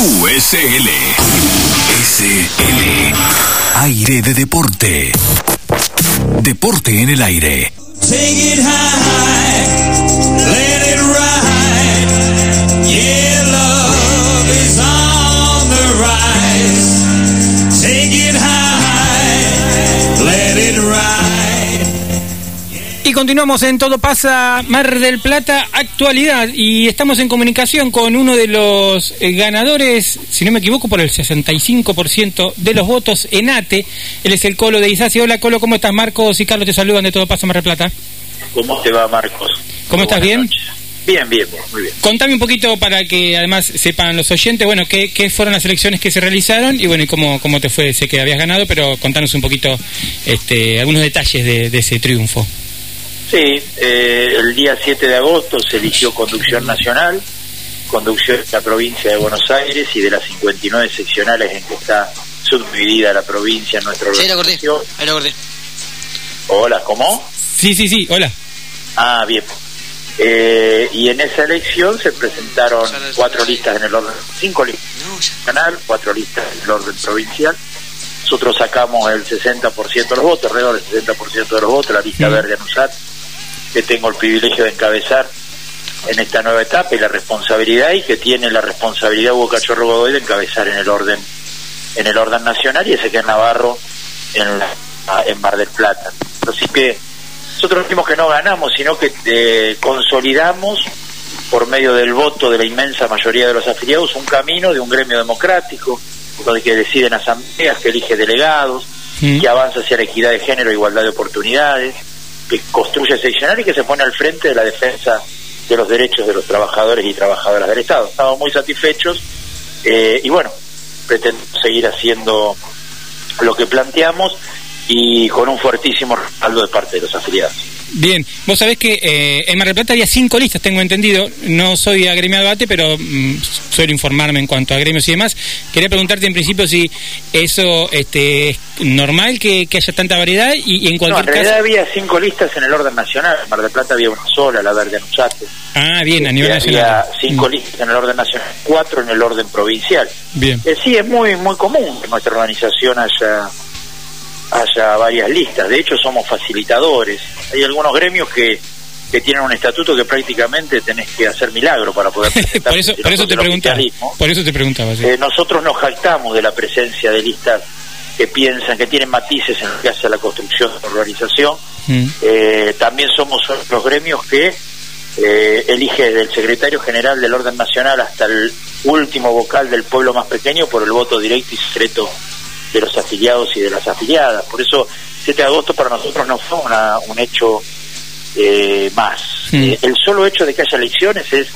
QSL. SL. Aire de deporte. Deporte en el aire. Take it high, let it ride. Yeah, love is on Continuamos en Todo pasa Mar del Plata actualidad y estamos en comunicación con uno de los eh, ganadores, si no me equivoco, por el 65% de los votos en ATE. Él es el Colo de Isasi. Hola Colo, ¿cómo estás? Marcos y Carlos te saludan de Todo pasa Mar del Plata. ¿Cómo te va, Marcos? ¿Cómo estás? ¿Bien? noches. Bien, bien, bien, muy bien. Contame un poquito para que además sepan los oyentes, bueno, qué, qué fueron las elecciones que se realizaron y bueno, y cómo, cómo te fue, sé que habías ganado, pero contanos un poquito este, algunos detalles de, de ese triunfo. Sí, eh, el día 7 de agosto se eligió conducción nacional, conducción de la provincia de Buenos Aires y de las 59 seccionales en que está subdividida la provincia en nuestra Sí, lo acordé. lo. Hola, ¿cómo? Sí, sí, sí, hola. Ah, bien. Eh, y en esa elección se presentaron cuatro listas en el orden, cinco listas No, ya. nacional, cuatro listas en el orden provincial. Nosotros sacamos el 60% de los votos, alrededor del 60% de los votos, la lista Mm. verde ANUSAT, que tengo el privilegio de encabezar en esta nueva etapa y la responsabilidad y que tiene la responsabilidad Hugo Cachorro Godoy de encabezar en el orden en el orden nacional y ese que es Navarro en, la- en Mar del Plata. Así que nosotros decimos que no ganamos, sino que eh, consolidamos por medio del voto de la inmensa mayoría de los afiliados un camino de un gremio democrático, donde que deciden asambleas, que elige delegados, que avanza hacia la equidad de género e igualdad de oportunidades, que construye seccional y que se pone al frente de la defensa de los derechos de los trabajadores y trabajadoras del Estado. Estamos muy satisfechos eh, y bueno, pretendemos seguir haciendo lo que planteamos y con un fuertísimo respaldo de parte de los afiliados. Bien, vos sabés que eh, en Mar del Plata había cinco listas, tengo entendido. No soy agremiado ATE, pero mm, suelo informarme en cuanto a gremios y demás. Quería preguntarte en principio si eso este, es normal que, que haya tanta variedad y, y en No, cualquier en realidad caso. había cinco listas en el orden nacional. En Mar del Plata había una sola, la verde Anusate. Ah, bien, a nivel Y nacional. Había cinco Mm, listas en el orden nacional, cuatro en el orden provincial. Bien. Eh, sí, es muy muy común que nuestra organización haya haya varias listas. De hecho, somos facilitadores. Hay algunos gremios que, que tienen un estatuto que prácticamente tenés que hacer milagro para poder por eso, por eso te preguntaba. Por eso te preguntaba. sí. Eh, nosotros nos jactamos de la presencia de listas que piensan, que tienen matices en lo que hace a la construcción de la organización. Mm, Eh, también somos los gremios que eh, elige del secretario general del orden nacional hasta el último vocal del pueblo más pequeño por el voto directo y secreto de los afiliados y de las afiliadas. Por eso 7 de agosto para nosotros no fue una- un hecho eh, más. Eh, el solo hecho de que haya elecciones es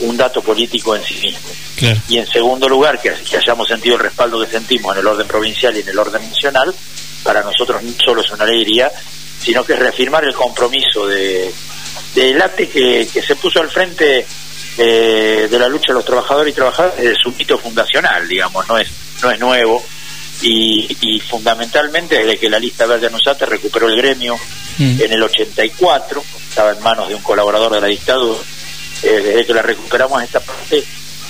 un dato político en sí mismo. claro. Y en segundo lugar, que, que hayamos sentido el respaldo que sentimos en el orden provincial y en el orden nacional, para nosotros no solo es una alegría, sino que es reafirmar el compromiso de del ATE que, que se puso al frente eh, de la lucha de los trabajadores y trabajadoras desde su hito fundacional, digamos, no es no es nuevo. Y, y fundamentalmente desde que la lista verde Anusate recuperó el gremio Mm. en el 84, estaba en manos de un colaborador de la dictadura, eh, desde que la recuperamos esta parte,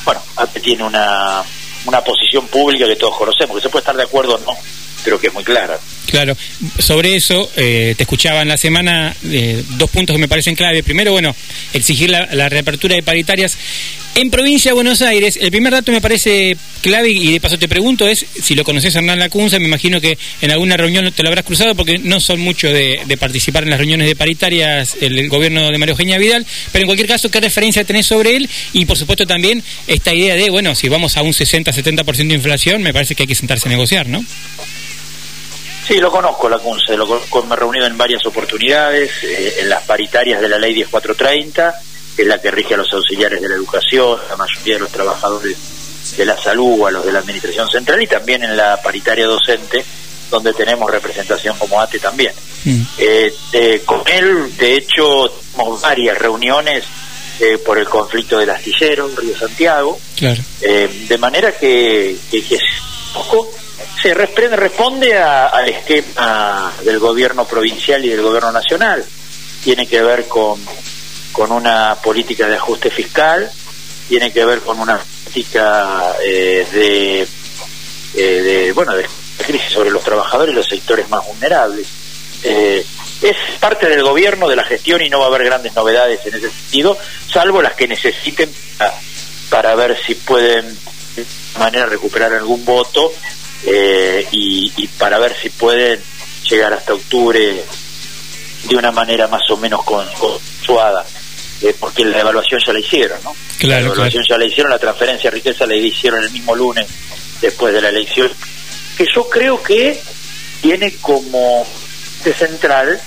bueno, tiene una, una posición pública que todos conocemos, que se puede estar de acuerdo o no, pero que es muy clara. Claro, sobre eso eh, te escuchaba en la semana eh, dos puntos que me parecen clave. Primero, bueno, exigir la, la reapertura de paritarias. En provincia de Buenos Aires, el primer dato me parece clave y de paso te pregunto es si lo conoces Hernán Lacunza, me imagino que en alguna reunión te lo habrás cruzado porque no son mucho de, participar en las reuniones de paritarias el, gobierno de María Eugenia Vidal, pero en cualquier caso, ¿qué referencia tenés sobre él? Y por supuesto también esta idea de, bueno, si vamos a un 60-70% de inflación, me parece que hay que sentarse a negociar, ¿no? Sí, lo conozco, la CUNCE, lo conozco, me he reunido en varias oportunidades, eh, en las paritarias de la ley 10430, que es la que rige a los auxiliares de la educación, a la mayoría de los trabajadores de la salud, a los de la administración central y también en la paritaria docente, donde tenemos representación como ATE también. Mm. Eh, eh, con él, de hecho, tenemos varias reuniones eh, por el conflicto del astillero, Río Santiago, Claro. eh, de manera que, que, poco se responde, responde a- al esquema del gobierno provincial y del gobierno nacional. Tiene que ver con, con una política de ajuste fiscal, tiene que ver con una política eh, de, eh, de, bueno, de crisis sobre los trabajadores y los sectores más vulnerables. Eh, es parte del gobierno, de la gestión y no va a haber grandes novedades en ese sentido, salvo las que necesiten para, para ver si pueden de manera recuperar algún voto eh, y, para ver si pueden llegar hasta octubre de una manera más o menos con- consensuada, eh, porque la evaluación ya la hicieron, ¿no? Claro, la evaluación ya la hicieron, la transferencia de riqueza la hicieron el mismo lunes después de la elección, que yo creo que tiene como de central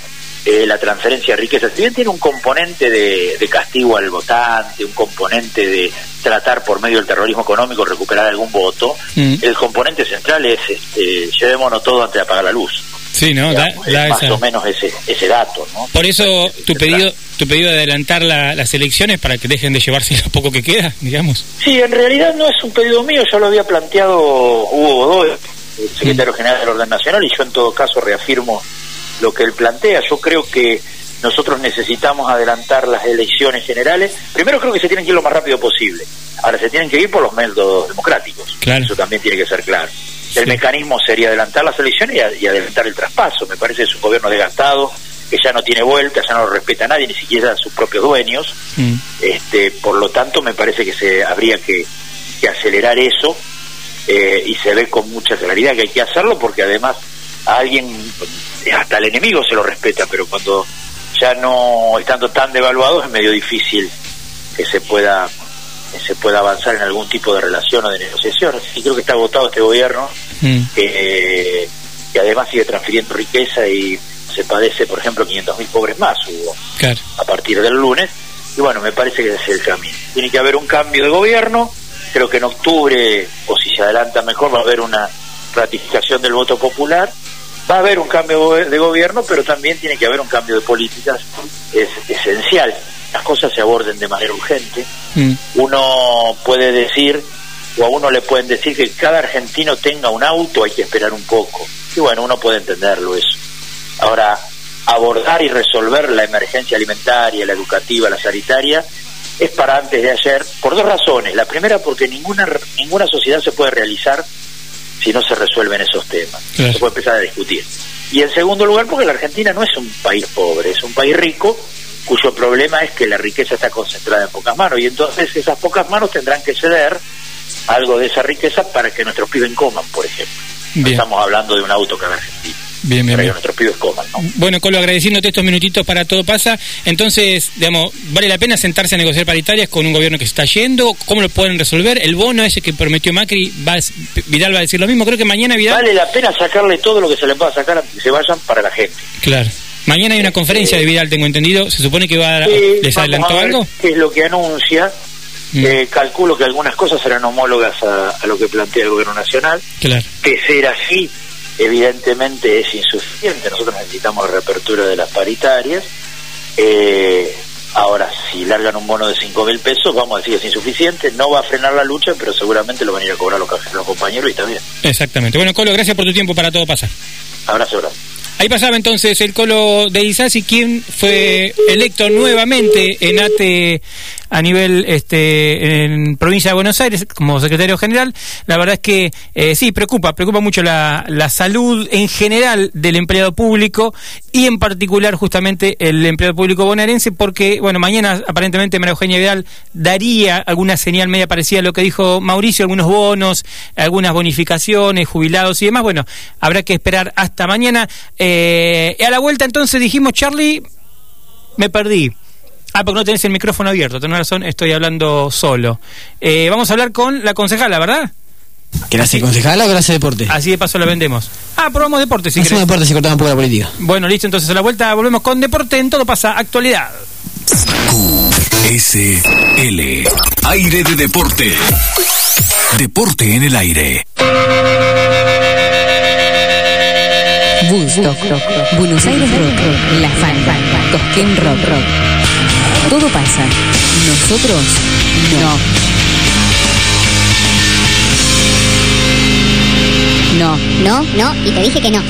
eh, la transferencia de riqueza. Si bien tiene un componente de, de castigo al votante, un componente de tratar por medio del terrorismo económico recuperar algún voto, Mm. el componente central es este, llevémonos todo antes de apagar la luz. Sí, ¿no? Da- Digamos, es da más esa- o menos ese, ese dato, ¿no? Por eso tu pedido, tu pedido de adelantar la- las elecciones para que dejen de llevarse lo poco que queda, digamos. Sí, en realidad no es un pedido mío, ya lo había planteado Hugo Godoy, el secretario general del Orden Nacional, y yo en todo caso reafirmo lo que él plantea. Yo creo que nosotros necesitamos adelantar las elecciones generales. Primero creo que se tienen que ir lo más rápido posible. Ahora se tienen que ir por los métodos democráticos. Claro. Eso también tiene que ser claro. Sí. El mecanismo sería adelantar las elecciones y, a- y adelantar el traspaso. Me parece que es un gobierno desgastado, que ya no tiene vuelta, ya no lo respeta a nadie, ni siquiera a sus propios dueños. Mm. Este, por lo tanto, me parece que se habría que, que acelerar eso eh, y se ve con mucha claridad que hay que hacerlo porque además a alguien, hasta el enemigo se lo respeta, pero cuando ya no estando tan devaluado es medio difícil que se pueda que se pueda avanzar en algún tipo de relación o de negociación. Y creo que está agotado este gobierno Mm. que, que además sigue transfiriendo riqueza y se padece, por ejemplo, 500.000 pobres más hubo Claro. a partir del lunes. Y bueno, me parece que ese es el camino. Tiene que haber un cambio de gobierno. Creo que en octubre, o si se adelanta mejor, va a haber una ratificación del voto popular. Va a haber un cambio de gobierno, pero también tiene que haber un cambio de políticas. Es esencial. Las cosas se aborden de manera urgente. Mm. Uno puede decir, o a uno le pueden decir que cada argentino tenga un auto, hay que esperar un poco. Y bueno, uno puede entenderlo eso. Ahora, abordar y resolver la emergencia alimentaria, la educativa, la sanitaria, es para antes de ayer, por dos razones. La primera, porque ninguna, ninguna sociedad se puede realizar si no se resuelven esos temas. Claro. Se puede empezar a discutir. Y en segundo lugar, porque la Argentina no es un país pobre, es un país rico cuyo problema es que la riqueza está concentrada en pocas manos y entonces esas pocas manos tendrán que ceder algo de esa riqueza para que nuestros pibes coman, por ejemplo. No estamos hablando de un auto cada Argentina, Bien, bien, que nuestros pibes coman, ¿no? Bueno, Colo, agradeciéndote estos minutitos para todo pasa. Entonces, digamos, ¿vale la pena sentarse a negociar paritarias con un gobierno que se está yendo? ¿Cómo lo pueden resolver? El bono ese que prometió Macri, va a- Vidal va a decir lo mismo. Creo que mañana Vidal... Vale la pena sacarle todo lo que se le pueda sacar antes que se vayan para la gente. Claro. Mañana hay una conferencia de Vidal, tengo entendido. ¿Se supone que va a... Sí, ¿Les adelantó a ver algo? ¿Qué es lo que anuncia? Mm. Eh, calculo que algunas cosas serán homólogas a, a lo que plantea el gobierno nacional. Claro. Que ser así, evidentemente, es insuficiente. Nosotros necesitamos reapertura de las paritarias. Eh, ahora, si largan un bono de 5 mil pesos, vamos a decir que es insuficiente. No va a frenar la lucha, pero seguramente lo van a ir a cobrar los, compañeros y bien. Exactamente. Bueno, Colo, gracias por tu tiempo para todo pasa. Abrazo, abrazo. Ahí pasaba entonces el Colo de Isasi, quien fue electo nuevamente en ATE a nivel este en provincia de Buenos Aires como secretario general. La verdad es que eh, sí, preocupa, preocupa mucho la, la salud en general del empleado público y en particular justamente el empleado público bonaerense porque, bueno, mañana aparentemente María Eugenia Vidal daría alguna señal media parecida a lo que dijo Mauricio, algunos bonos, algunas bonificaciones, jubilados y demás. Bueno, habrá que esperar hasta mañana. Eh, a la vuelta entonces dijimos, Charlie, me perdí. Ah, porque no tenés el micrófono abierto, tenés razón, estoy hablando solo. Eh, vamos a hablar con la concejala, ¿verdad? ¿Clase concejala o clase deporte? Así de paso la vendemos. Ah, probamos deporte, si Hacemos deporte, se cortaba un poco la política. Bueno, listo, entonces a la vuelta volvemos con deporte, en todo pasa actualidad. QSL. Aire de deporte. Deporte en el aire. Woodstock, Buenos Aires Rock, La Fanta, Cosquín Rock, Rock. Todo pasa. Nosotros no. No. No, no, y te dije que no.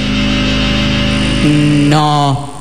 No.